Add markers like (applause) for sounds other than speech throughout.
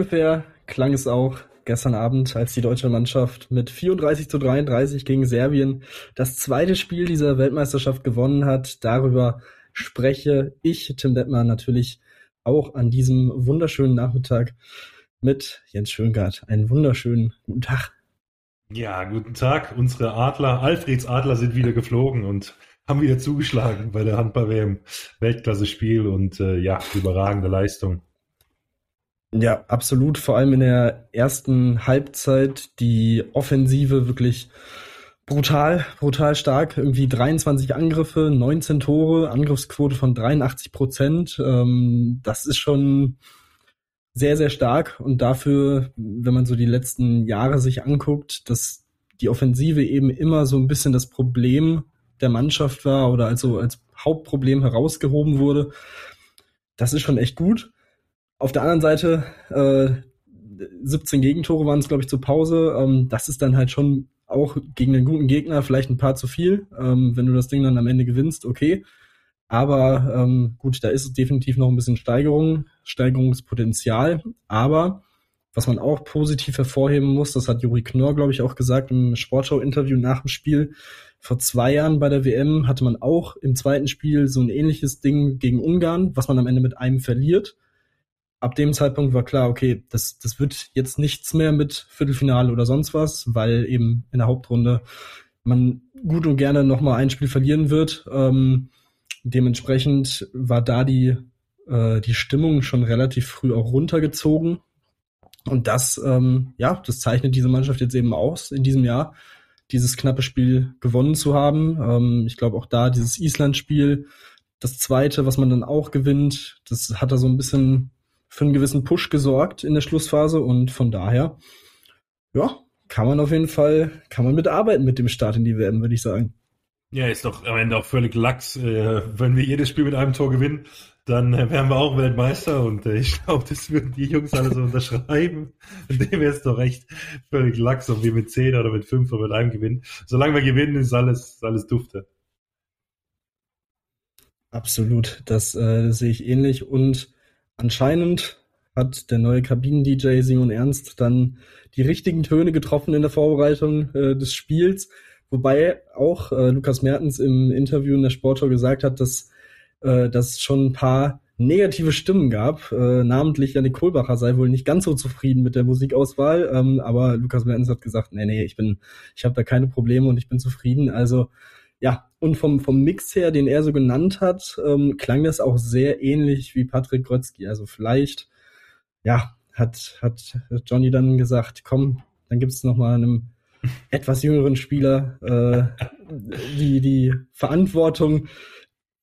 ungefähr klang es auch gestern Abend, als die deutsche Mannschaft mit 34 zu 33 gegen Serbien das zweite Spiel dieser Weltmeisterschaft gewonnen hat. Darüber spreche ich, Tim Detmer, natürlich auch an diesem wunderschönen Nachmittag mit Jens Schöngart. Einen wunderschönen guten Tag. Ja, guten Tag. Unsere Adler, Alfreds Adler sind wieder geflogen und haben wieder zugeschlagen bei der Handball-WM. Weltklasse-Spiel und äh, ja, überragende Leistung. Ja, absolut. Vor allem in der ersten Halbzeit die Offensive wirklich brutal, brutal stark. Irgendwie 23 Angriffe, 19 Tore, Angriffsquote von 83 Prozent. Ähm, das ist schon sehr, sehr stark. Und dafür, wenn man so die letzten Jahre sich anguckt, dass die Offensive eben immer so ein bisschen das Problem der Mannschaft war oder also als Hauptproblem herausgehoben wurde. Das ist schon echt gut. Auf der anderen Seite, äh, 17 Gegentore waren es, glaube ich, zur Pause. Ähm, das ist dann halt schon auch gegen einen guten Gegner vielleicht ein paar zu viel. Ähm, wenn du das Ding dann am Ende gewinnst, okay. Aber ähm, gut, da ist definitiv noch ein bisschen Steigerung, Steigerungspotenzial. Aber was man auch positiv hervorheben muss, das hat Juri Knorr, glaube ich, auch gesagt im Sportschau-Interview nach dem Spiel. Vor zwei Jahren bei der WM hatte man auch im zweiten Spiel so ein ähnliches Ding gegen Ungarn, was man am Ende mit einem verliert ab dem Zeitpunkt war klar, okay, das, das wird jetzt nichts mehr mit Viertelfinale oder sonst was, weil eben in der Hauptrunde man gut und gerne nochmal ein Spiel verlieren wird. Ähm, dementsprechend war da die, äh, die Stimmung schon relativ früh auch runtergezogen. Und das, ähm, ja, das zeichnet diese Mannschaft jetzt eben aus in diesem Jahr, dieses knappe Spiel gewonnen zu haben. Ähm, ich glaube auch da dieses Island-Spiel, das zweite, was man dann auch gewinnt, das hat da so ein bisschen für einen gewissen Push gesorgt in der Schlussphase und von daher, ja, kann man auf jeden Fall, kann man mitarbeiten mit dem Start in die WM, würde ich sagen. Ja, ist doch am Ende auch völlig Lachs. Äh, wenn wir jedes Spiel mit einem Tor gewinnen, dann äh, wären wir auch Weltmeister und äh, ich glaube, das würden die Jungs alle so unterschreiben. (laughs) Dem wäre es doch echt völlig Lachs, ob wir mit 10 oder mit 5 oder mit einem gewinnen. Solange wir gewinnen, ist alles, alles dufte. Absolut, das, äh, das sehe ich ähnlich und Anscheinend hat der neue Kabinen-DJ Simon Ernst dann die richtigen Töne getroffen in der Vorbereitung äh, des Spiels, wobei auch äh, Lukas Mertens im Interview in der Sportschau gesagt hat, dass äh, dass schon ein paar negative Stimmen gab. Äh, namentlich Janik Kohlbacher sei wohl nicht ganz so zufrieden mit der Musikauswahl, ähm, aber Lukas Mertens hat gesagt, nee, nee, ich bin, ich habe da keine Probleme und ich bin zufrieden. Also ja, und vom, vom Mix her, den er so genannt hat, ähm, klang das auch sehr ähnlich wie Patrick Grötzky. Also vielleicht, ja, hat, hat Johnny dann gesagt, komm, dann gibt es nochmal einem (laughs) etwas jüngeren Spieler äh, die, die Verantwortung.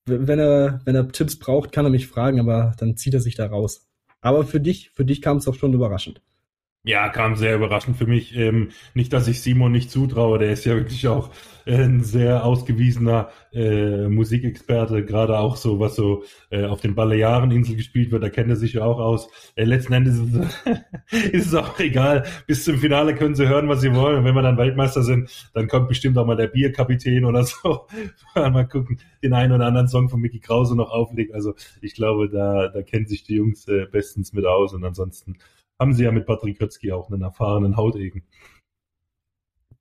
Wenn er, wenn er Tipps braucht, kann er mich fragen, aber dann zieht er sich da raus. Aber für dich, für dich kam es doch schon überraschend. Ja, kam sehr überraschend für mich. Ähm, nicht, dass ich Simon nicht zutraue, der ist ja wirklich auch ein sehr ausgewiesener äh, Musikexperte, gerade auch so, was so äh, auf den Baleareninseln gespielt wird, da kennt er sich ja auch aus. Äh, letzten Endes ist es, (laughs) ist es auch egal. Bis zum Finale können sie hören, was sie wollen. Und wenn wir dann Weltmeister sind, dann kommt bestimmt auch mal der Bierkapitän oder so. (laughs) mal gucken, den einen oder anderen Song von Mickey Krause noch auflegt. Also ich glaube, da, da kennen sich die Jungs äh, bestens mit aus. Und ansonsten haben sie ja mit Patrick Kötzky auch einen erfahrenen Hautegen.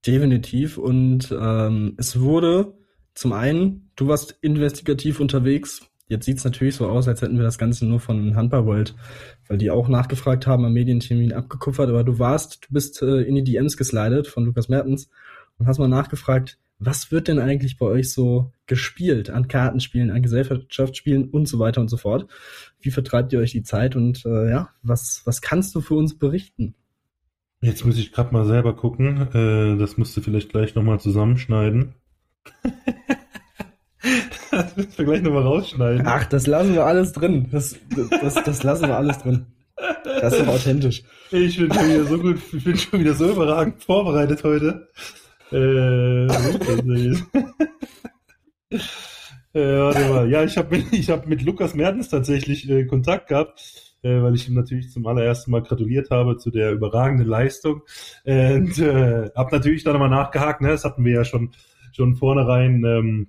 Definitiv. Und ähm, es wurde zum einen, du warst investigativ unterwegs. Jetzt sieht's natürlich so aus, als hätten wir das Ganze nur von Handball World, weil die auch nachgefragt haben, am Medientermin abgekuffert. Aber du warst, du bist äh, in die DMs geslidet von Lukas Mertens und hast mal nachgefragt, was wird denn eigentlich bei euch so gespielt an Kartenspielen, an Gesellschaftsspielen und so weiter und so fort? Wie vertreibt ihr euch die Zeit und äh, ja, was, was kannst du für uns berichten? Jetzt muss ich gerade mal selber gucken. Äh, das musst du vielleicht gleich nochmal zusammenschneiden. (laughs) das müssen wir gleich nochmal rausschneiden. Ach, das lassen wir alles drin. Das, das, das lassen wir alles drin. Das ist doch authentisch. Ich bin schon wieder so gut, ich bin schon wieder so überragend vorbereitet heute. Äh, (laughs) äh, warte mal. Ja, ich habe ich hab mit Lukas Mertens tatsächlich äh, Kontakt gehabt äh, weil ich ihm natürlich zum allerersten Mal gratuliert habe zu der überragenden Leistung. Und äh, habe natürlich dann nochmal nachgehakt, ne? das hatten wir ja schon, schon vornherein ähm,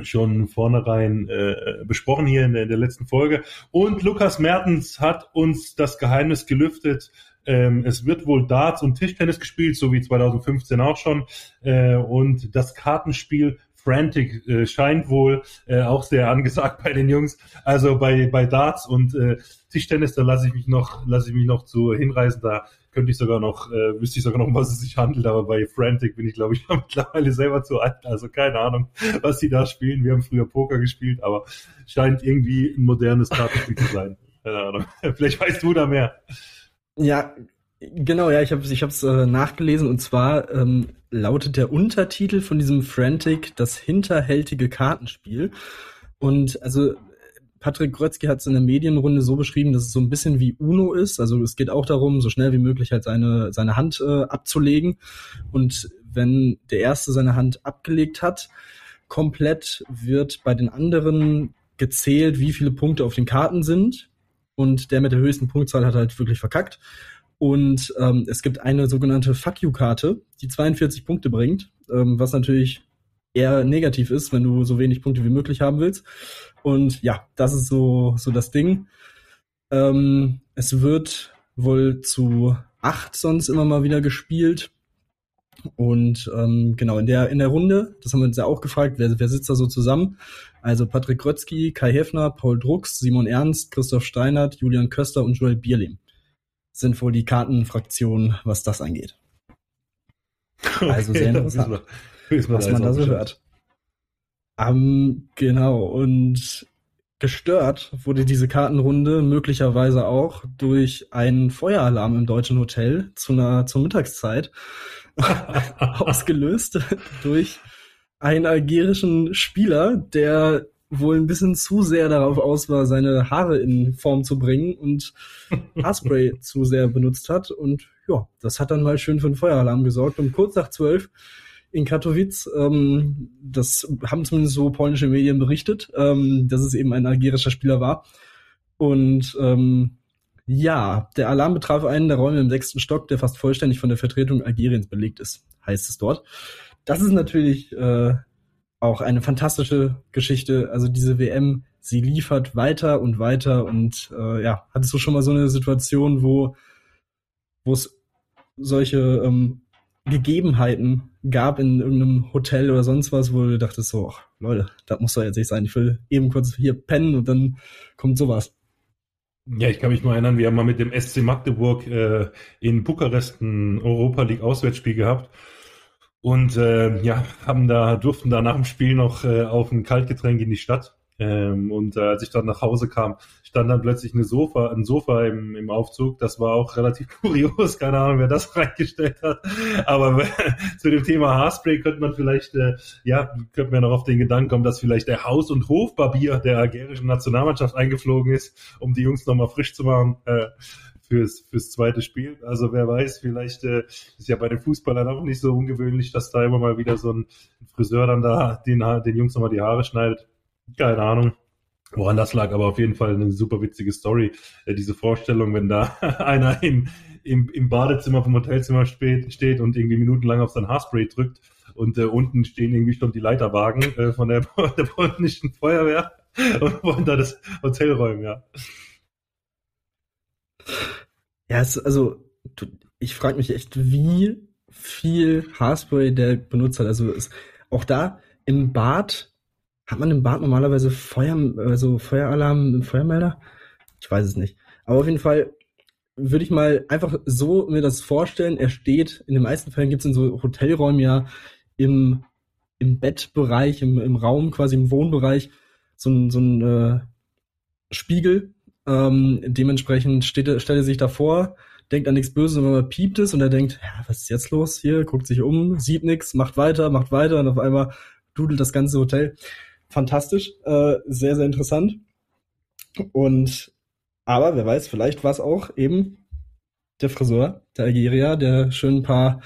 schon vornherein äh, besprochen hier in der, in der letzten Folge. Und Lukas Mertens hat uns das Geheimnis gelüftet. Ähm, es wird wohl Darts und Tischtennis gespielt, so wie 2015 auch schon. Äh, und das Kartenspiel Frantic äh, scheint wohl äh, auch sehr angesagt (laughs) bei den Jungs. Also bei, bei Darts und äh, Tischtennis, da lasse ich mich noch, lasse ich mich noch zu hinreisen. Da könnte ich sogar noch, äh, wüsste ich sogar noch, um was es sich handelt, aber bei Frantic bin ich, glaube ich, (laughs) mittlerweile selber zu alt. Also keine Ahnung, was sie da spielen. Wir haben früher Poker gespielt, aber scheint irgendwie ein modernes Kartenspiel zu sein. Keine Ahnung. (laughs) Vielleicht weißt du da mehr. Ja, genau, ja, ich habe es ich hab's, äh, nachgelesen und zwar ähm, lautet der Untertitel von diesem Frantic das hinterhältige Kartenspiel. Und also Patrick Grötzky hat es in der Medienrunde so beschrieben, dass es so ein bisschen wie Uno ist. Also es geht auch darum, so schnell wie möglich halt seine, seine Hand äh, abzulegen. Und wenn der Erste seine Hand abgelegt hat, komplett wird bei den anderen gezählt, wie viele Punkte auf den Karten sind. Und der mit der höchsten Punktzahl hat halt wirklich verkackt. Und ähm, es gibt eine sogenannte Fuck You-Karte, die 42 Punkte bringt, ähm, was natürlich eher negativ ist, wenn du so wenig Punkte wie möglich haben willst. Und ja, das ist so, so das Ding. Ähm, es wird wohl zu acht sonst immer mal wieder gespielt. Und ähm, genau, in der, in der Runde, das haben wir uns ja auch gefragt, wer, wer sitzt da so zusammen? Also Patrick Grötzky, Kai Heffner, Paul Drucks, Simon Ernst, Christoph Steinert, Julian Köster und Joel Bierlehm sind wohl die Kartenfraktionen, was das angeht. Also sehr interessant, was man da so hört. Um, genau, und gestört wurde diese Kartenrunde möglicherweise auch durch einen Feueralarm im deutschen Hotel zu einer, zur Mittagszeit. (laughs) ausgelöst durch einen algerischen Spieler, der wohl ein bisschen zu sehr darauf aus war, seine Haare in Form zu bringen und (laughs) Haarspray zu sehr benutzt hat. Und ja, das hat dann mal schön für einen Feueralarm gesorgt. Und kurz nach zwölf in Katowice. Ähm, das haben zumindest so polnische Medien berichtet, ähm, dass es eben ein algerischer Spieler war. Und ähm, ja, der Alarm betraf einen der Räume im sechsten Stock, der fast vollständig von der Vertretung Algeriens belegt ist, heißt es dort. Das ist natürlich äh, auch eine fantastische Geschichte. Also diese WM, sie liefert weiter und weiter und äh, ja, hattest du schon mal so eine Situation, wo es solche ähm, Gegebenheiten gab in irgendeinem Hotel oder sonst was, wo du dachtest so, ach, Leute, das muss doch jetzt nicht sein. Ich will eben kurz hier pennen und dann kommt sowas. Ja, ich kann mich nur erinnern, wir haben mal mit dem SC Magdeburg äh, in Bukarest ein Europa League Auswärtsspiel gehabt. Und äh, ja, haben da durften da nach dem Spiel noch äh, auf ein Kaltgetränk in die Stadt. Ähm, und äh, als ich dann nach Hause kam, stand dann plötzlich eine Sofa, ein Sofa im, im Aufzug. Das war auch relativ (laughs) kurios, keine Ahnung, wer das (laughs) reingestellt hat. Aber (laughs) zu dem Thema Haarspray könnte man vielleicht, äh, ja, könnte man noch auf den Gedanken kommen, dass vielleicht der Haus- und Hofbarbier der algerischen Nationalmannschaft eingeflogen ist, um die Jungs nochmal frisch zu machen. Äh, fürs, fürs zweite Spiel. Also wer weiß, vielleicht äh, ist ja bei den Fußballern auch nicht so ungewöhnlich, dass da immer mal wieder so ein Friseur dann da den, den Jungs nochmal die Haare schneidet. Keine Ahnung. Woran das lag, aber auf jeden Fall eine super witzige Story. Äh, diese Vorstellung, wenn da (laughs) einer im, im, im Badezimmer vom Hotelzimmer steht, steht und irgendwie minutenlang auf sein Haarspray drückt und äh, unten stehen irgendwie schon die Leiterwagen äh, von der, (laughs) der polnischen Feuerwehr und wollen da das Hotel räumen, ja. Ja, es, also ich frage mich echt, wie viel Haarspray der benutzt hat. Also es, auch da im Bad hat man im Bad normalerweise Feuer, also Feueralarm, Feuermelder? Ich weiß es nicht. Aber auf jeden Fall würde ich mal einfach so mir das vorstellen. Er steht, in den meisten Fällen gibt es in so Hotelräumen ja im, im Bettbereich, im, im Raum, quasi im Wohnbereich, so ein, so ein äh, Spiegel. Ähm, dementsprechend steht, stellt er sich davor, denkt an nichts Böses, man piept es und er denkt, ja, was ist jetzt los hier? Guckt sich um, sieht nichts, macht weiter, macht weiter und auf einmal dudelt das ganze Hotel fantastisch, äh, sehr, sehr interessant. Und aber wer weiß, vielleicht war es auch eben der Friseur, der Algerier, der schön ein paar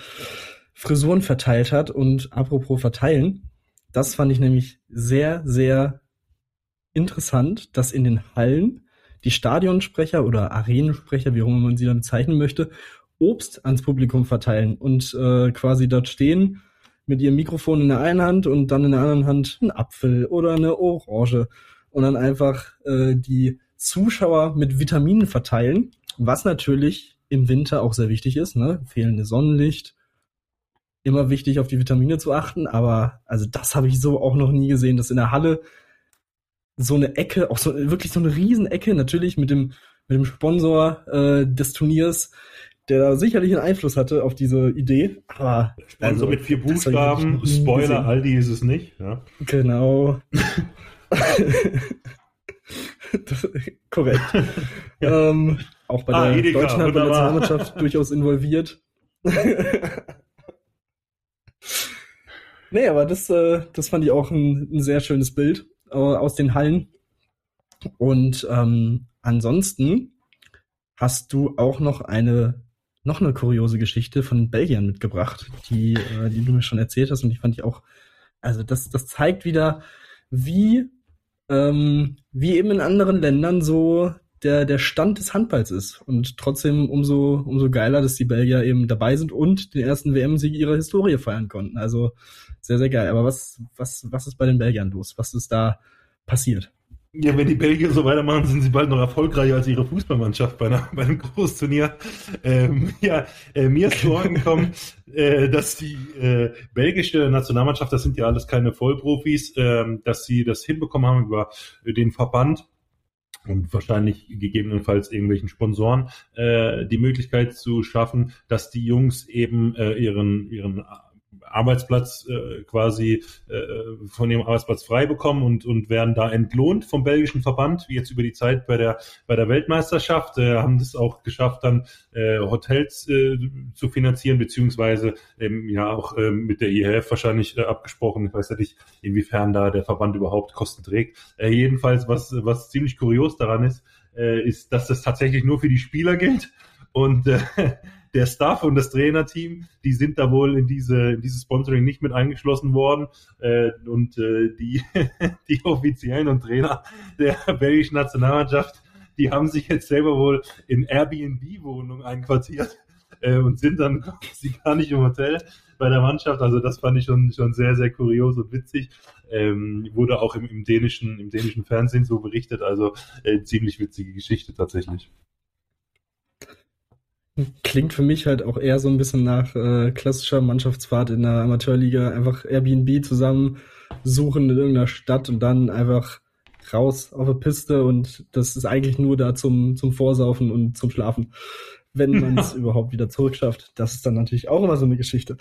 Frisuren verteilt hat. Und apropos verteilen, das fand ich nämlich sehr, sehr interessant, dass in den Hallen die Stadionsprecher oder Arenensprecher, wie auch immer man sie dann bezeichnen möchte, Obst ans Publikum verteilen und äh, quasi dort stehen mit ihrem Mikrofon in der einen Hand und dann in der anderen Hand ein Apfel oder eine Orange und dann einfach äh, die Zuschauer mit Vitaminen verteilen, was natürlich im Winter auch sehr wichtig ist, ne? Fehlende Sonnenlicht. Immer wichtig, auf die Vitamine zu achten, aber also das habe ich so auch noch nie gesehen, dass in der Halle so eine Ecke, auch so wirklich so eine Riesenecke, natürlich mit dem mit dem Sponsor äh, des Turniers, der da sicherlich einen Einfluss hatte auf diese Idee. Aber Sponsor also, mit vier Buchstaben, Spoiler, gesehen. Aldi ist es nicht. Ja. Genau. (laughs) das, korrekt. (laughs) ja. ähm, auch bei ah, der Edeka, deutschen Nationalmannschaft (laughs) durchaus involviert. nee, aber das, äh, das fand ich auch ein, ein sehr schönes Bild äh, aus den Hallen. Und ähm, ansonsten hast du auch noch eine noch eine kuriose Geschichte von Belgien mitgebracht, die, äh, die du mir schon erzählt hast und die fand ich auch, also das, das zeigt wieder, wie, ähm, wie eben in anderen Ländern so der, der Stand des Handballs ist. Und trotzdem umso, umso geiler, dass die Belgier eben dabei sind und den ersten WM-Sieg ihrer Historie feiern konnten. Also sehr, sehr geil. Aber was, was, was ist bei den Belgiern los? Was ist da passiert? Ja, wenn die Belgier so weitermachen, sind sie bald noch erfolgreicher als ihre Fußballmannschaft bei, einer, bei einem Großturnier. Ähm, ja, äh, mir ist zu Ohren gekommen, äh, dass die äh, belgische Nationalmannschaft, das sind ja alles keine Vollprofis, äh, dass sie das hinbekommen haben über den Verband und wahrscheinlich gegebenenfalls irgendwelchen Sponsoren äh, die Möglichkeit zu schaffen, dass die Jungs eben äh, ihren ihren Arbeitsplatz äh, quasi äh, von ihrem Arbeitsplatz frei bekommen und, und werden da entlohnt vom belgischen Verband, wie jetzt über die Zeit bei der, bei der Weltmeisterschaft, äh, haben das auch geschafft, dann äh, Hotels äh, zu finanzieren, beziehungsweise ähm, ja auch äh, mit der IHF wahrscheinlich äh, abgesprochen. Ich weiß ja nicht, inwiefern da der Verband überhaupt Kosten trägt. Äh, jedenfalls, was, was ziemlich kurios daran ist, äh, ist, dass das tatsächlich nur für die Spieler gilt. Und äh, der Staff und das Trainerteam, die sind da wohl in diese in dieses Sponsoring nicht mit eingeschlossen worden äh, und äh, die (laughs) die Offiziellen und Trainer der belgischen Nationalmannschaft, die haben sich jetzt selber wohl in Airbnb-Wohnungen einquartiert äh, und sind dann (laughs) sie gar nicht im Hotel bei der Mannschaft. Also das fand ich schon schon sehr sehr kurios und witzig. Ähm, wurde auch im, im dänischen im dänischen Fernsehen so berichtet. Also äh, ziemlich witzige Geschichte tatsächlich. Klingt für mich halt auch eher so ein bisschen nach äh, klassischer Mannschaftsfahrt in der Amateurliga. Einfach Airbnb zusammen suchen in irgendeiner Stadt und dann einfach raus auf der Piste und das ist eigentlich nur da zum, zum Vorsaufen und zum Schlafen. Wenn (laughs) man es überhaupt wieder zurückschafft. Das ist dann natürlich auch immer so eine Geschichte.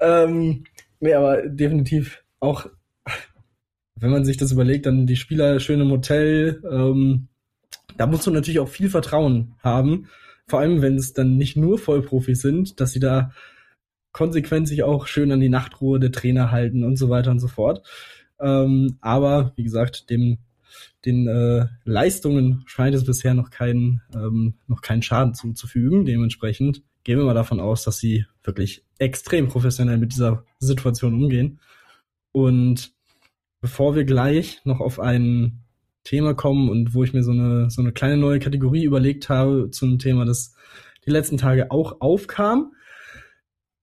Ähm, nee, aber definitiv auch, wenn man sich das überlegt, dann die Spieler schön im Hotel, ähm, da musst du natürlich auch viel Vertrauen haben vor allem, wenn es dann nicht nur Vollprofis sind, dass sie da konsequent sich auch schön an die Nachtruhe der Trainer halten und so weiter und so fort. Ähm, aber wie gesagt, dem den äh, Leistungen scheint es bisher noch keinen ähm, noch keinen Schaden zuzufügen. Dementsprechend gehen wir mal davon aus, dass sie wirklich extrem professionell mit dieser Situation umgehen. Und bevor wir gleich noch auf einen Thema kommen und wo ich mir so eine, so eine kleine neue Kategorie überlegt habe zum Thema, das die letzten Tage auch aufkam.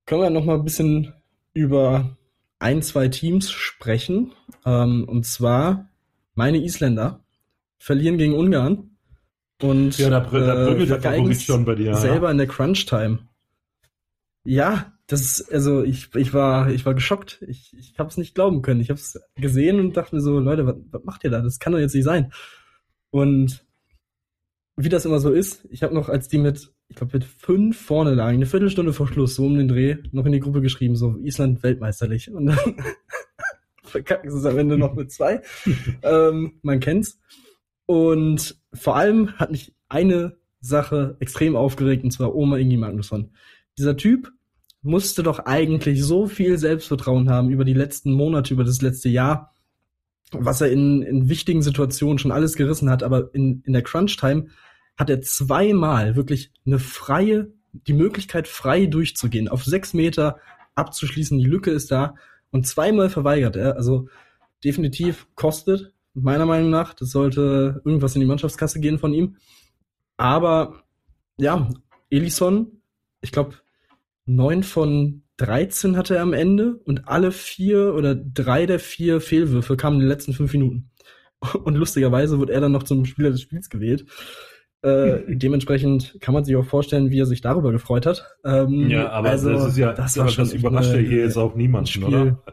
Können wir noch mal ein bisschen über ein, zwei Teams sprechen. Ähm, und zwar meine Isländer verlieren gegen Ungarn. Und ja, da, da äh, der Favorit schon bei dir. Selber ja. in der Crunch-Time. Ja, das ist, also ich, ich war, ich war geschockt. Ich, ich habe es nicht glauben können. Ich habe es gesehen und dachte mir so, Leute, was, was macht ihr da? Das kann doch jetzt nicht sein. Und wie das immer so ist, ich habe noch, als die mit, ich glaube, mit fünf vorne lagen, eine Viertelstunde vor Schluss, so um den Dreh, noch in die Gruppe geschrieben, so Island weltmeisterlich. Und dann (laughs) verkacken sie es am Ende noch mit zwei. (laughs) ähm, man kennt's. Und vor allem hat mich eine Sache extrem aufgeregt, und zwar Oma Ingi Magnusson. Dieser Typ musste doch eigentlich so viel Selbstvertrauen haben über die letzten Monate, über das letzte Jahr, was er in, in wichtigen Situationen schon alles gerissen hat, aber in, in der Crunch-Time hat er zweimal wirklich eine freie, die Möglichkeit frei durchzugehen, auf sechs Meter abzuschließen, die Lücke ist da. Und zweimal verweigert er, also definitiv kostet, meiner Meinung nach, das sollte irgendwas in die Mannschaftskasse gehen von ihm, aber ja, Elison, ich glaube, neun von 13 hatte er am Ende und alle vier oder drei der vier Fehlwürfe kamen in den letzten fünf Minuten. (laughs) Und lustigerweise wurde er dann noch zum Spieler des Spiels gewählt. Äh, (laughs) dementsprechend kann man sich auch vorstellen, wie er sich darüber gefreut hat. Ähm, ja, aber also, das ist ja, das, das, das überrascht ja hier jetzt auch niemanden, oder?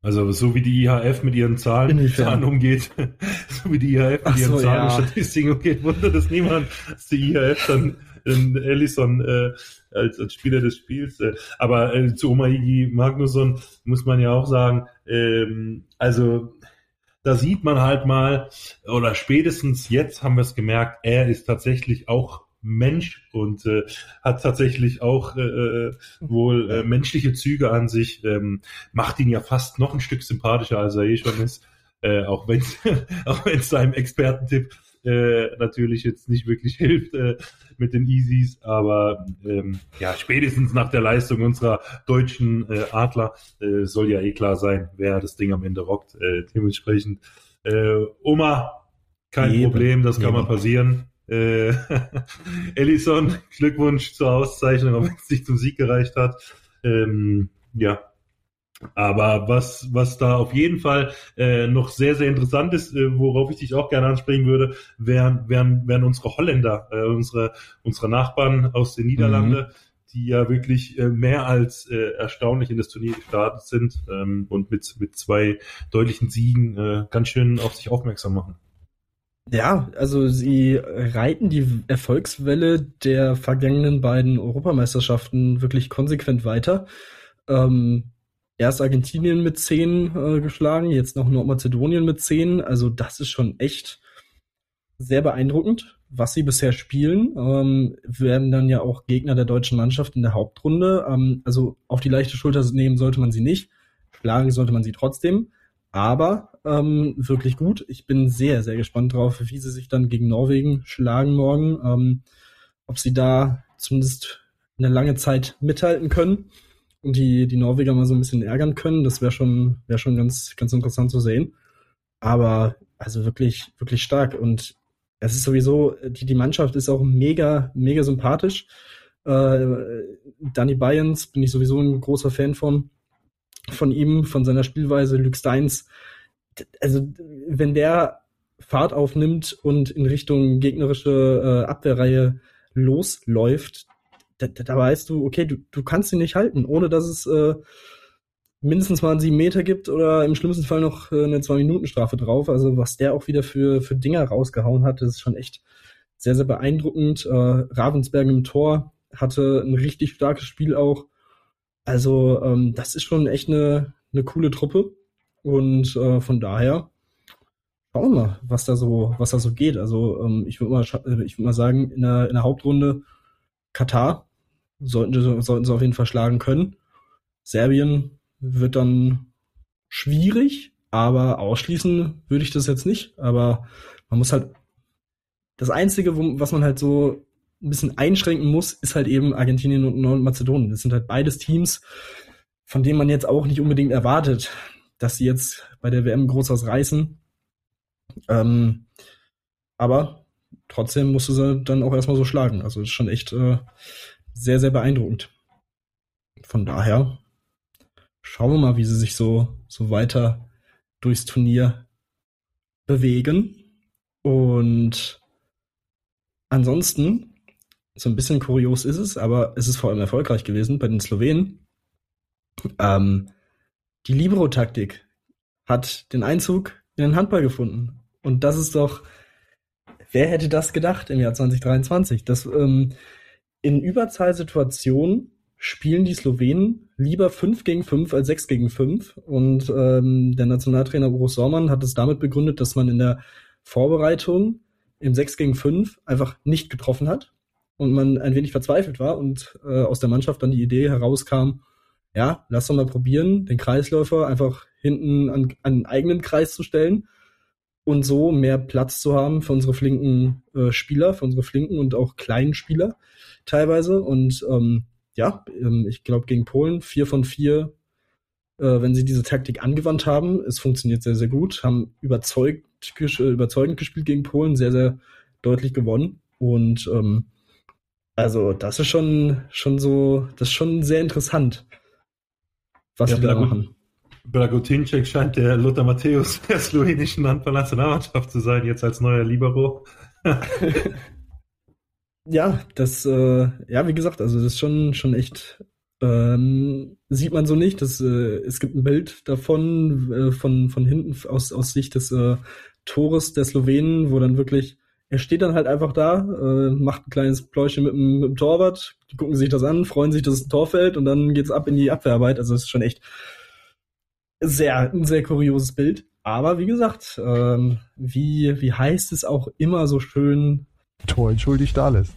Also so wie die IHF mit ihren Zahlen, Zahlen umgeht, (laughs) so wie die IHF mit ihren so, Zahlen und Statistiken umgeht, wundert es niemand, dass die IHF dann in Ellison äh, als, als Spieler des Spiels. Äh, aber äh, zu Omaigi Magnusson muss man ja auch sagen, ähm, also da sieht man halt mal, oder spätestens jetzt haben wir es gemerkt, er ist tatsächlich auch Mensch und äh, hat tatsächlich auch äh, äh, wohl äh, menschliche Züge an sich, ähm, macht ihn ja fast noch ein Stück sympathischer, als er eh schon ist, äh, auch wenn es (laughs) auch es seinem Expertentipp äh, natürlich jetzt nicht wirklich (laughs) hilft äh, mit den Easies, aber ähm, ja, spätestens nach der Leistung unserer deutschen äh, Adler äh, soll ja eh klar sein, wer das Ding am Ende rockt. Äh, dementsprechend äh, Oma, kein Eben. Problem, das kann Eben. mal passieren. Äh, (laughs) Ellison, Glückwunsch zur Auszeichnung, auch wenn es nicht zum Sieg gereicht hat. Ähm, ja, aber was, was da auf jeden Fall äh, noch sehr, sehr interessant ist, äh, worauf ich dich auch gerne ansprechen würde, wären, wären, wären unsere Holländer, äh, unsere, unsere Nachbarn aus den Niederlanden, mhm. die ja wirklich äh, mehr als äh, erstaunlich in das Turnier gestartet sind ähm, und mit, mit zwei deutlichen Siegen äh, ganz schön auf sich aufmerksam machen. Ja, also sie reiten die Erfolgswelle der vergangenen beiden Europameisterschaften wirklich konsequent weiter. Ähm, erst Argentinien mit 10 äh, geschlagen, jetzt noch Nordmazedonien mit 10. Also das ist schon echt sehr beeindruckend, was sie bisher spielen. Ähm, werden dann ja auch Gegner der deutschen Mannschaft in der Hauptrunde. Ähm, also auf die leichte Schulter nehmen sollte man sie nicht. Schlagen sollte man sie trotzdem. Aber ähm, wirklich gut. Ich bin sehr, sehr gespannt drauf, wie sie sich dann gegen Norwegen schlagen morgen. Ähm, ob sie da zumindest eine lange Zeit mithalten können und die, die Norweger mal so ein bisschen ärgern können. Das wäre schon, wäre schon ganz, ganz interessant zu sehen. Aber also wirklich, wirklich stark. Und es ist sowieso, die, die Mannschaft ist auch mega, mega sympathisch. Äh, Danny Bayens bin ich sowieso ein großer Fan von, von ihm, von seiner Spielweise. Luke Steins, also wenn der Fahrt aufnimmt und in Richtung gegnerische äh, Abwehrreihe losläuft, da, da weißt du, okay, du, du kannst ihn nicht halten, ohne dass es äh, mindestens mal einen sieben Meter gibt oder im schlimmsten Fall noch äh, eine Zwei-Minuten-Strafe drauf. Also was der auch wieder für, für Dinger rausgehauen hat, das ist schon echt sehr, sehr beeindruckend. Äh, Ravensberg im Tor hatte ein richtig starkes Spiel auch. Also ähm, das ist schon echt eine, eine coole Truppe. Und äh, von daher schauen wir mal, was da so, was da so geht. Also ähm, ich würde mal, äh, ich würde mal sagen, in der, in der Hauptrunde Katar sollten, sollten sie auf jeden Fall schlagen können. Serbien wird dann schwierig, aber ausschließen würde ich das jetzt nicht. Aber man muss halt, das Einzige, was man halt so ein bisschen einschränken muss, ist halt eben Argentinien und Nordmazedonien. Das sind halt beides Teams, von denen man jetzt auch nicht unbedingt erwartet, dass sie jetzt bei der WM groß was reißen. Ähm, aber trotzdem musste sie dann auch erstmal so schlagen. Also ist schon echt äh, sehr, sehr beeindruckend. Von daher schauen wir mal, wie sie sich so, so weiter durchs Turnier bewegen. Und ansonsten, so ein bisschen kurios ist es, aber es ist vor allem erfolgreich gewesen bei den Slowenen. Ähm, die Libero-Taktik hat den Einzug in den Handball gefunden. Und das ist doch, wer hätte das gedacht im Jahr 2023? Das, ähm, in Überzahlsituationen spielen die Slowenen lieber 5 gegen 5 als 6 gegen 5. Und ähm, der Nationaltrainer Uro Sormann hat es damit begründet, dass man in der Vorbereitung im 6 gegen 5 einfach nicht getroffen hat und man ein wenig verzweifelt war und äh, aus der Mannschaft dann die Idee herauskam, ja, lass doch mal probieren, den Kreisläufer einfach hinten an, an einen eigenen Kreis zu stellen und so mehr Platz zu haben für unsere flinken äh, Spieler, für unsere flinken und auch kleinen Spieler teilweise. Und ähm, ja, ähm, ich glaube gegen Polen vier von vier, äh, wenn sie diese Taktik angewandt haben, es funktioniert sehr, sehr gut, haben überzeugt, ges äh, überzeugend gespielt gegen Polen, sehr, sehr deutlich gewonnen. Und ähm, Also, das ist schon, schon so, das ist schon sehr interessant, was Ja, die da machen. Blagotinček scheint der Lothar Matthäus (laughs) der slowenischen Handball-Nationalmannschaft zu sein, jetzt als neuer Libero. (laughs) Ja, das, äh, ja, wie gesagt, also das ist schon, schon echt, ähm, sieht man so nicht. Das, äh, es gibt ein Bild davon, äh, von, von hinten aus, aus Sicht des äh, Tores der Slowenen, wo dann wirklich, er steht dann halt einfach da, äh, macht ein kleines Pläuschen mit dem, mit dem Torwart, die gucken sich das an, freuen sich, dass es ein Tor fällt und dann geht's ab in die Abwehrarbeit. Also es ist schon echt sehr, ein sehr kurioses Bild. Aber wie gesagt, ähm, wie, wie heißt es auch immer so schön, Tor entschuldigt alles.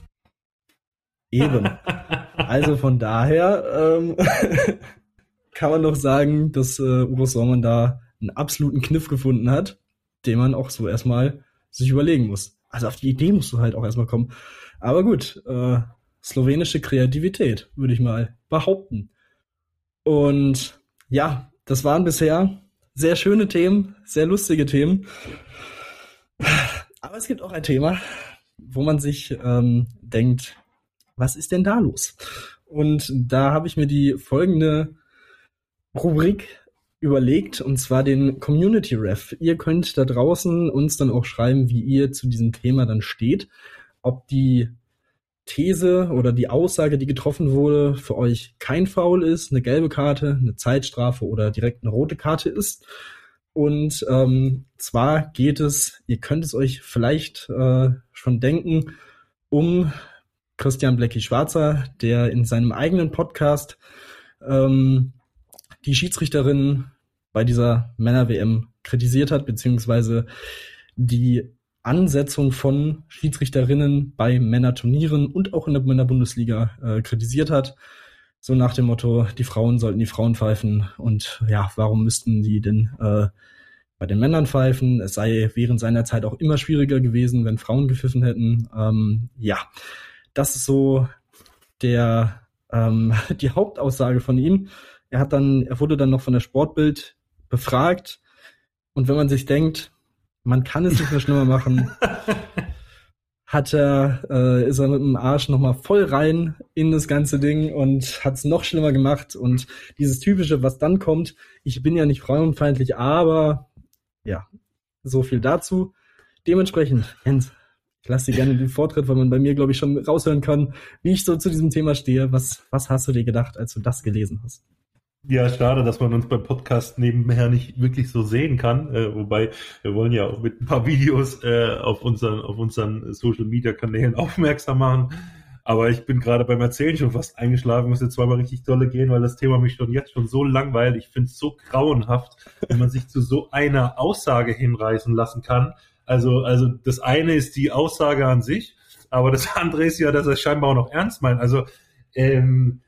Eben. Also von daher ähm, (laughs) kann man doch sagen, dass äh, Uwe Sormann da einen absoluten Kniff gefunden hat, den man auch so erstmal sich überlegen muss. Also auf die Idee musst du halt auch erstmal kommen. Aber gut, äh, slowenische Kreativität, würde ich mal behaupten. Und ja, das waren bisher sehr schöne Themen, sehr lustige Themen. Aber es gibt auch ein Thema, wo man sich ähm, denkt, was ist denn da los? Und da habe ich mir die folgende Rubrik überlegt, und zwar den Community Ref. Ihr könnt da draußen uns dann auch schreiben, wie ihr zu diesem Thema dann steht, ob die These oder die Aussage, die getroffen wurde, für euch kein Foul ist, eine gelbe Karte, eine Zeitstrafe oder direkt eine rote Karte ist. Und ähm, zwar geht es, ihr könnt es euch vielleicht äh, schon denken, um Christian Blecki-Schwarzer, der in seinem eigenen Podcast ähm, die Schiedsrichterin bei dieser Männer-WM kritisiert hat, beziehungsweise die Ansetzung von Schiedsrichterinnen bei Männerturnieren und auch in der Männerbundesliga äh, kritisiert hat. So nach dem Motto, die Frauen sollten die Frauen pfeifen und ja, warum müssten die denn äh, bei den Männern pfeifen? Es sei während seiner Zeit auch immer schwieriger gewesen, wenn Frauen gepfiffen hätten. Ähm, ja, das ist so der ähm, (laughs) die Hauptaussage von ihm. Er hat dann, er wurde dann noch von der Sportbild befragt und wenn man sich denkt, man kann es nicht mehr schlimmer machen, hat er, äh, ist er mit dem Arsch nochmal voll rein in das ganze Ding und hat es noch schlimmer gemacht. Und dieses typische, was dann kommt, ich bin ja nicht frauenfeindlich, aber ja, so viel dazu. Dementsprechend, Jens, ich lasse dir gerne den Vortritt, weil man bei mir, glaube ich, schon raushören kann, wie ich so zu diesem Thema stehe. Was, was hast du dir gedacht, als du das gelesen hast? Ja, schade, dass man uns beim Podcast nebenher nicht wirklich so sehen kann. Äh, wobei wir wollen ja auch mit ein paar Videos äh, auf unseren auf unseren Social Media Kanälen (laughs) aufmerksam machen. Aber ich bin gerade beim Erzählen schon fast eingeschlafen, muss jetzt zweimal richtig dolle gehen, weil das Thema mich schon jetzt schon so langweilt. Ich finde es so grauenhaft, wenn man sich zu so einer Aussage hinreißen lassen kann. Also, also das eine ist die Aussage an sich, aber das (laughs) andere ist ja, dass er scheinbar auch noch ernst meint. Also ähm,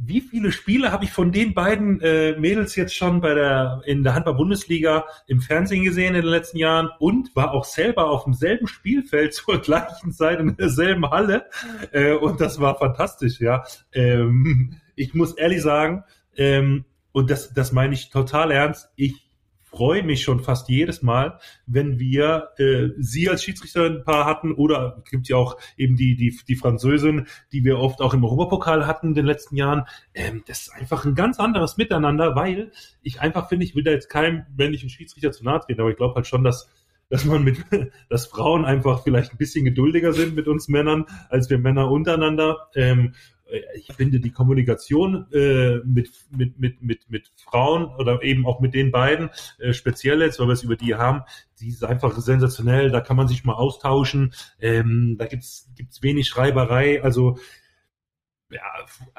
wie viele Spiele habe ich von den beiden äh, Mädels jetzt schon bei der in der Handball-Bundesliga im Fernsehen gesehen in den letzten Jahren und war auch selber auf demselben Spielfeld (laughs) zur gleichen Zeit in derselben Halle äh, und das war fantastisch, ja. Ähm, ich muss ehrlich sagen, ähm, und das, das meine ich total ernst, ich freue mich schon fast jedes Mal, wenn wir äh, sie als Schiedsrichterin ein paar hatten oder gibt ja auch eben die, die, die Französin, die wir oft auch im Europapokal hatten in den letzten Jahren. Ähm, das ist einfach ein ganz anderes Miteinander, weil ich einfach finde, ich will da jetzt keinem männlichen Schiedsrichter zu nahe treten, aber ich glaube halt schon, dass dass man mit, (laughs) dass Frauen einfach vielleicht ein bisschen geduldiger sind mit uns Männern, als wir Männer untereinander. Ähm, ich finde die Kommunikation äh, mit, mit, mit, mit, mit Frauen oder eben auch mit den beiden, äh, speziell jetzt, weil wir es über die haben, die ist einfach sensationell, da kann man sich mal austauschen, ähm, da gibt's gibt's wenig Schreiberei, also ja,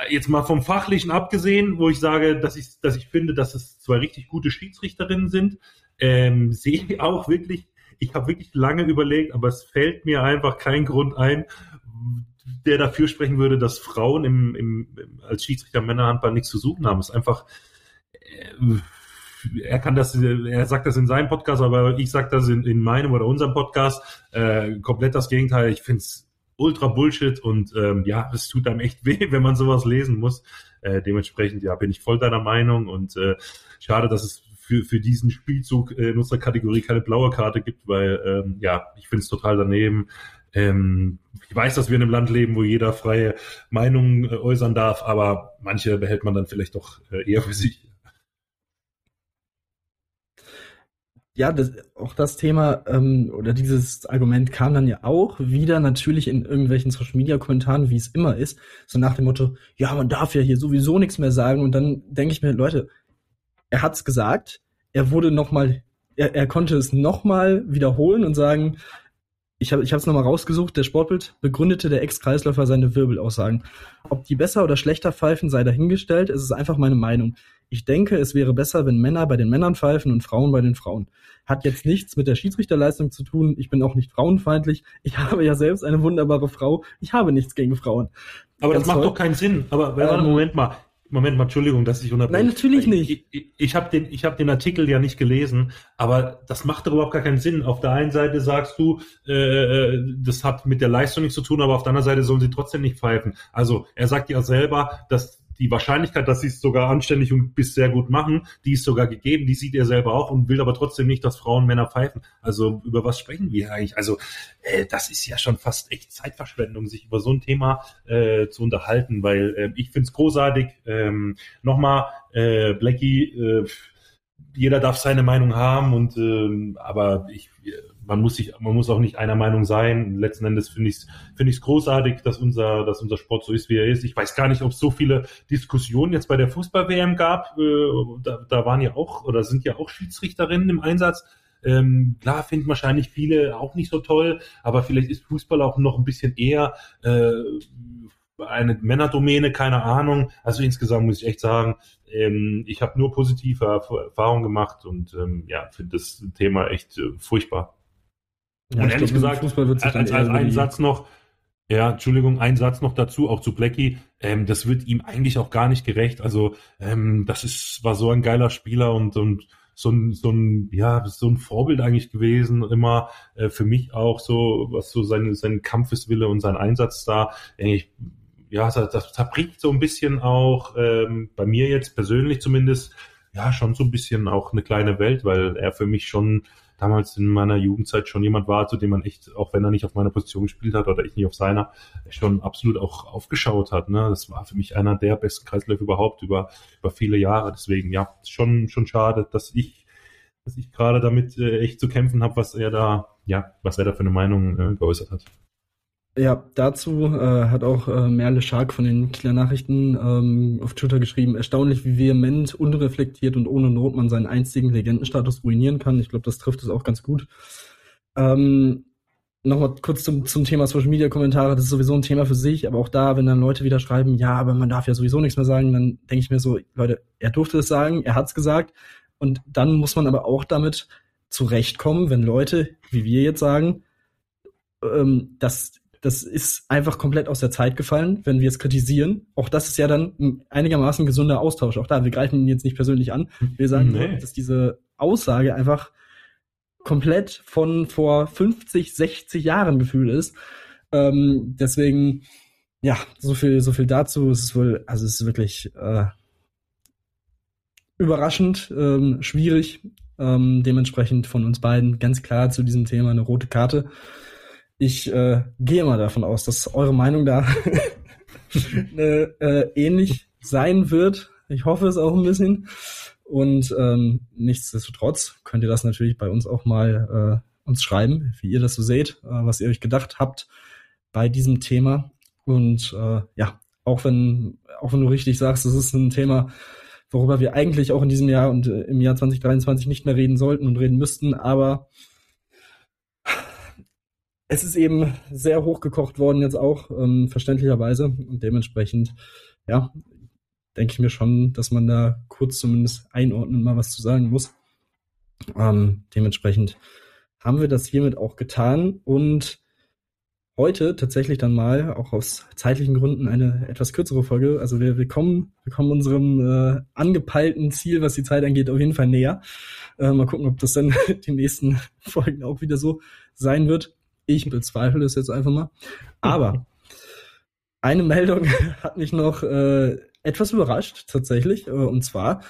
jetzt mal vom Fachlichen abgesehen, wo ich sage, dass ich, dass ich finde, dass es zwei richtig gute Schiedsrichterinnen sind, ähm, sehe ich auch wirklich, ich habe wirklich lange überlegt, aber es fällt mir einfach kein Grund ein, der dafür sprechen würde, dass Frauen im, im, als Schiedsrichter Männerhandball nichts zu suchen haben. Es ist einfach, äh, er kann das, er sagt das in seinem Podcast, aber ich sage das in, in meinem oder unserem Podcast, äh, komplett das Gegenteil. Ich finde es ultra Bullshit und ähm, ja, es tut einem echt weh, (laughs) wenn man sowas lesen muss. Äh, dementsprechend, ja, bin ich voll deiner Meinung und äh, schade, dass es für, für diesen Spielzug äh, in unserer Kategorie keine blaue Karte gibt, weil ähm, ja, ich finde es total daneben. Ähm, ich weiß, dass wir in einem Land leben, wo jeder freie Meinung äh, äußern darf, aber manche behält man dann vielleicht doch äh, eher für sich. ja, das, auch das Thema ähm, oder dieses Argument kam dann ja auch wieder natürlich in irgendwelchen Social Media Kommentaren, wie es immer ist, so nach dem Motto, ja, man darf ja hier sowieso nichts mehr sagen. Und dann denke ich mir, Leute, er hat's gesagt, er wurde noch mal, er, er konnte es noch mal wiederholen und sagen, ich habe ich es nochmal rausgesucht, der Sportbild begründete der Ex-Kreisläufer seine Wirbelaussagen. Ob die besser oder schlechter pfeifen, sei dahingestellt, es ist einfach meine Meinung. Ich denke, es wäre besser, wenn Männer bei den Männern pfeifen und Frauen bei den Frauen. Hat jetzt nichts mit der Schiedsrichterleistung zu tun. Ich bin auch nicht frauenfeindlich. Ich (laughs) habe ja selbst eine wunderbare Frau. Ich habe nichts gegen Frauen. Aber Ganz das macht toll. doch keinen Sinn. Aber ähm, Moment mal. Moment mal, Entschuldigung, dass ich unterbreche. Nein, natürlich nicht. Ich, ich, ich habe den, ich hab den Artikel ja nicht gelesen, aber das macht doch überhaupt gar keinen Sinn. Auf der einen Seite sagst du, äh, das hat mit der Leistung nichts zu tun, aber auf der anderen Seite sollen sie trotzdem nicht pfeifen. Also er sagt ja selber, dass die Wahrscheinlichkeit, dass sie es sogar anständig und bis sehr gut machen, die ist sogar gegeben, die sieht er selber auch und will aber trotzdem nicht, dass Frauen Männer pfeifen. Also über was sprechen wir eigentlich? Also äh, das ist ja schon fast echt Zeitverschwendung, sich über so ein Thema äh, zu unterhalten, weil äh, ich finde es großartig. Ähm, Nochmal, äh, Blackie, äh, jeder darf seine Meinung haben und ähm, aber ich man muss sich, man muss auch nicht einer Meinung sein. Letzten Endes finde ich es finde ich großartig, dass unser, dass unser Sport so ist, wie er ist. Ich weiß gar nicht, ob es so viele Diskussionen jetzt bei der Fußball-WM gab. Äh, da, da waren ja auch oder sind ja auch Schiedsrichterinnen im Einsatz. Ähm, klar finden wahrscheinlich viele auch nicht so toll, aber vielleicht ist Fußball auch noch ein bisschen eher äh, eine Männerdomäne, keine Ahnung. Also insgesamt muss ich echt sagen, ähm, ich habe nur positive Erfahrungen gemacht und ähm, ja, finde das Thema echt äh, furchtbar. Ja, und ehrlich gesagt, Fußball wird sich als, als ein Satz noch, ja, Entschuldigung, ein Satz noch dazu, auch zu Blackie. Ähm, das wird ihm eigentlich auch gar nicht gerecht. Also ähm, das ist war so ein geiler Spieler und und so ein so ein ja so ein Vorbild eigentlich gewesen immer äh, für mich auch so was so sein sein Kampfeswille und sein Einsatz da. Ich, ja, das, das zerbricht so ein bisschen auch ähm, bei mir jetzt persönlich zumindest ja schon so ein bisschen auch eine kleine Welt, weil er für mich schon damals in meiner Jugendzeit schon jemand war, zu dem man echt, auch wenn er nicht auf meiner Position gespielt hat oder ich nicht auf seiner, schon absolut auch aufgeschaut hat. Ne? Das war für mich einer der besten Kreisläufe überhaupt über, über viele Jahre. Deswegen, ja, schon, schon schade, dass ich, dass ich gerade damit äh, echt zu kämpfen habe, was er da, ja, was er da für eine Meinung äh, geäußert hat. Ja, dazu äh, hat auch äh, Merle Schark von den Kieler Nachrichten ähm, auf Twitter geschrieben, erstaunlich, wie vehement, unreflektiert und ohne Not man seinen einzigen Legendenstatus ruinieren kann. Ich glaube, das trifft es auch ganz gut. Ähm, Nochmal kurz zum, zum Thema Social Media Kommentare, das ist sowieso ein Thema für sich, aber auch da, wenn dann Leute wieder schreiben, ja, aber man darf ja sowieso nichts mehr sagen, dann denke ich mir so, Leute, er durfte es sagen, er hat es gesagt und dann muss man aber auch damit zurechtkommen, wenn Leute, wie wir jetzt sagen, ähm, dass das ist einfach komplett aus der Zeit gefallen, wenn wir es kritisieren. Auch das ist ja dann ein einigermaßen gesunder Austausch. Auch da, wir greifen ihn jetzt nicht persönlich an. Wir sagen, nee. dass diese Aussage einfach komplett von vor 50, 60 Jahren Gefühl ist. Ähm, deswegen, ja, so viel, so viel dazu. Es ist wohl, also es ist wirklich äh, überraschend, ähm, schwierig. Ähm, dementsprechend von uns beiden ganz klar zu diesem Thema eine rote Karte. Ich äh, gehe mal davon aus, dass eure Meinung da (laughs) äh, äh, ähnlich sein wird. Ich hoffe es auch ein bisschen. Und ähm, nichtsdestotrotz könnt ihr das natürlich bei uns auch mal äh, uns schreiben, wie ihr das so seht, äh, was ihr euch gedacht habt bei diesem Thema. Und äh, ja, auch wenn, auch wenn du richtig sagst, es ist ein Thema, worüber wir eigentlich auch in diesem Jahr und äh, im Jahr 2023 nicht mehr reden sollten und reden müssten, aber es ist eben sehr hochgekocht worden jetzt auch, ähm, verständlicherweise. Und dementsprechend, ja, denke ich mir schon, dass man da kurz zumindest einordnen mal was zu sagen muss. Ähm, dementsprechend haben wir das hiermit auch getan und heute tatsächlich dann mal, auch aus zeitlichen Gründen, eine etwas kürzere Folge. Also wir, wir, kommen, wir kommen unserem äh, angepeilten Ziel, was die Zeit angeht, auf jeden Fall näher. Äh, mal gucken, ob das dann (laughs) die nächsten Folgen auch wieder so sein wird. Ich bezweifle es jetzt einfach mal. Aber (laughs) eine Meldung (laughs) hat mich noch äh, etwas überrascht, tatsächlich. Äh, und zwar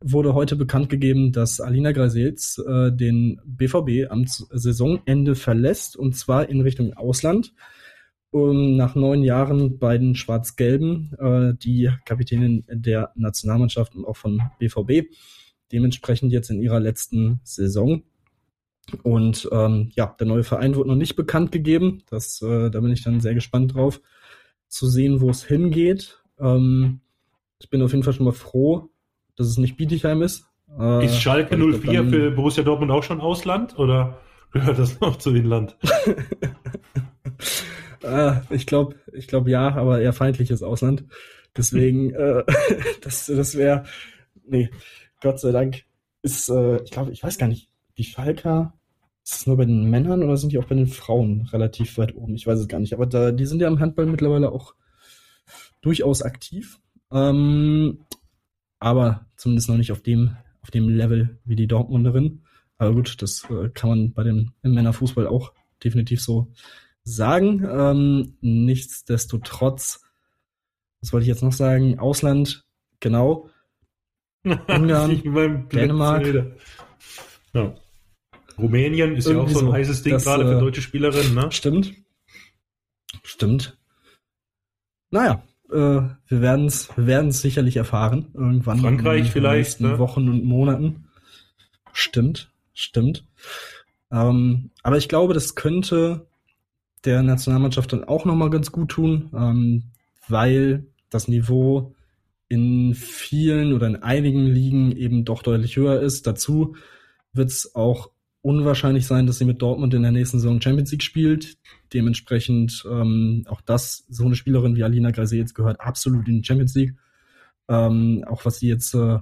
wurde heute bekannt gegeben, dass Alina Greisels äh, den BVB am Saisonende verlässt und zwar in Richtung Ausland. Um, nach neun Jahren bei den Schwarz-Gelben, äh, die Kapitänin der Nationalmannschaft und auch von BVB, dementsprechend jetzt in ihrer letzten Saison. Und ähm, ja, der neue Verein wurde noch nicht bekannt gegeben. Das, äh, da bin ich dann sehr gespannt drauf zu sehen, wo es hingeht. Ähm, ich bin auf jeden Fall schon mal froh, dass es nicht Bietigheim ist. Äh, ist Schalke 04 dann, für Borussia Dortmund auch schon Ausland oder (laughs) gehört das noch zu Inland? (laughs) äh, ich glaube, ich glaube ja, aber eher feindliches Ausland. Deswegen, (laughs) äh, das, das wäre, nee, Gott sei Dank ist, äh, ich glaube, ich weiß gar nicht, die Schalker, ist es nur bei den Männern oder sind die auch bei den Frauen relativ weit oben? Ich weiß es gar nicht. Aber da, die sind ja im Handball mittlerweile auch durchaus aktiv. Ähm, aber zumindest noch nicht auf dem, auf dem Level wie die Dortmunderin. Aber gut, das äh, kann man bei dem im Männerfußball auch definitiv so sagen. Ähm, nichtsdestotrotz, was wollte ich jetzt noch sagen? Ausland, genau. (laughs) Ungarn, Dänemark. Ja. Rumänien ist Irgendwie ja auch so ein heißes Ding, das, gerade für äh, deutsche Spielerinnen, ne? Stimmt. Stimmt. Naja, äh, wir werden es wir werden's sicherlich erfahren. Irgendwann. Frankreich in vielleicht. In ne? Wochen und Monaten. Stimmt, stimmt. Ähm, aber ich glaube, das könnte der Nationalmannschaft dann auch nochmal ganz gut tun, ähm, weil das Niveau in vielen oder in einigen Ligen eben doch deutlich höher ist. Dazu wird es auch unwahrscheinlich sein, dass sie mit Dortmund in der nächsten Saison Champions League spielt. Dementsprechend ähm, auch das, so eine Spielerin wie Alina Greise jetzt gehört absolut in die Champions League. Ähm, auch was sie jetzt äh,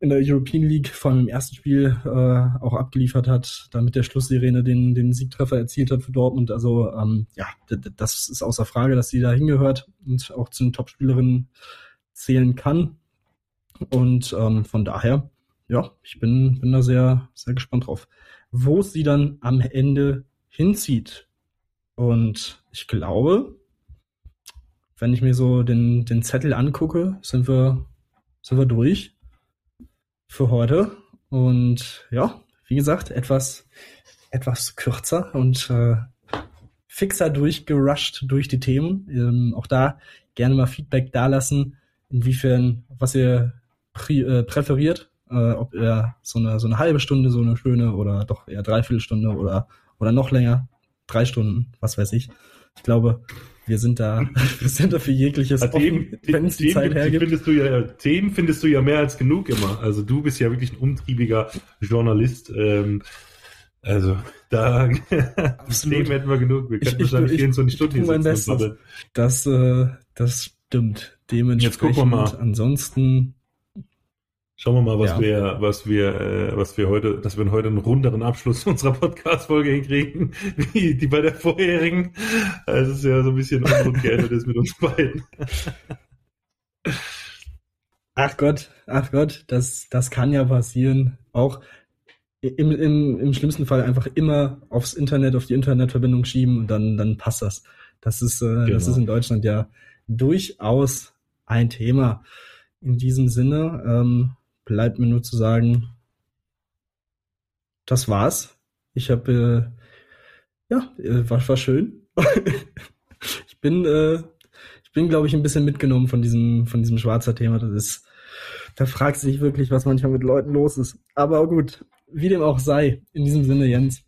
in der European League vor allem im ersten Spiel äh, auch abgeliefert hat, da mit der Schlusssirene den, den Siegtreffer erzielt hat für Dortmund. Also ähm, ja, das ist außer Frage, dass sie da hingehört und auch zu den Top-Spielerinnen zählen kann. Und ähm, von daher ja, ich bin, bin da sehr, sehr gespannt drauf, wo sie dann am Ende hinzieht. Und ich glaube, wenn ich mir so den, den Zettel angucke, sind wir, sind wir durch für heute. Und ja, wie gesagt, etwas, etwas kürzer und äh, fixer durchgerusht durch die Themen. Ähm, auch da gerne mal Feedback dalassen, inwiefern, was ihr prä äh, präferiert, äh, ob er so eine, so eine halbe Stunde, so eine schöne oder doch eher dreiviertel Stunde oder, oder noch länger, drei Stunden, was weiß ich. Ich glaube, wir sind da, (laughs) (laughs) wir sind da für jegliches also wenn es die Themen, Zeit hergibt. Findest du ja, Themen findest du ja mehr als genug immer. Also du bist ja wirklich ein umtriebiger Journalist. Ähm, also da (laughs) Themen hätten wir genug. Wir könnten wahrscheinlich 24 Stunden hier sitzen. Das, äh, das stimmt. Dementsprechend. Jetzt gucken wir mal. Ansonsten Schauen wir mal, was ja. wir, was wir, äh, was wir heute, dass wir heute einen runderen Abschluss (laughs) unserer Podcast-Folge hinkriegen, (laughs) wie die bei der vorherigen. Es ist ja so ein bisschen unrund geändert ist mit uns beiden. Ach Gott, ach Gott, das, das kann ja passieren. Auch im, im, im schlimmsten Fall einfach immer aufs Internet, auf die Internetverbindung schieben und dann, dann passt das. Das ist, äh, genau. das ist in Deutschland ja durchaus ein Thema. In diesem Sinne, ähm, bleibt mir nur zu sagen, das war's. Ich habe, äh, ja, äh, war, war schön. (laughs) ich bin, äh, ich bin, glaube ich, ein bisschen mitgenommen von diesem, von diesem schwarzer Thema. Das ist, da fragt sich wirklich, was manchmal mit Leuten los ist. Aber gut, wie dem auch sei. In diesem Sinne, Jens,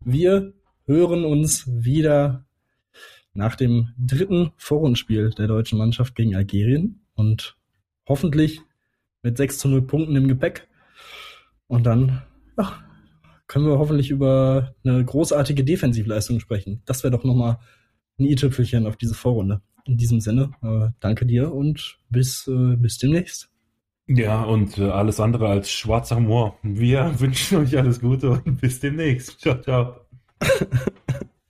wir hören uns wieder nach dem dritten Vorrundenspiel der deutschen Mannschaft gegen Algerien und hoffentlich mit 6 zu 0 Punkten im Gepäck. Und dann ja, können wir hoffentlich über eine großartige Defensivleistung sprechen. Das wäre doch nochmal ein i-Tüpfelchen auf diese Vorrunde. In diesem Sinne, äh, danke dir und bis, äh, bis demnächst. Ja, und äh, alles andere als schwarzer Humor. Wir (laughs) wünschen euch alles Gute und bis demnächst. Ciao, ciao. (laughs)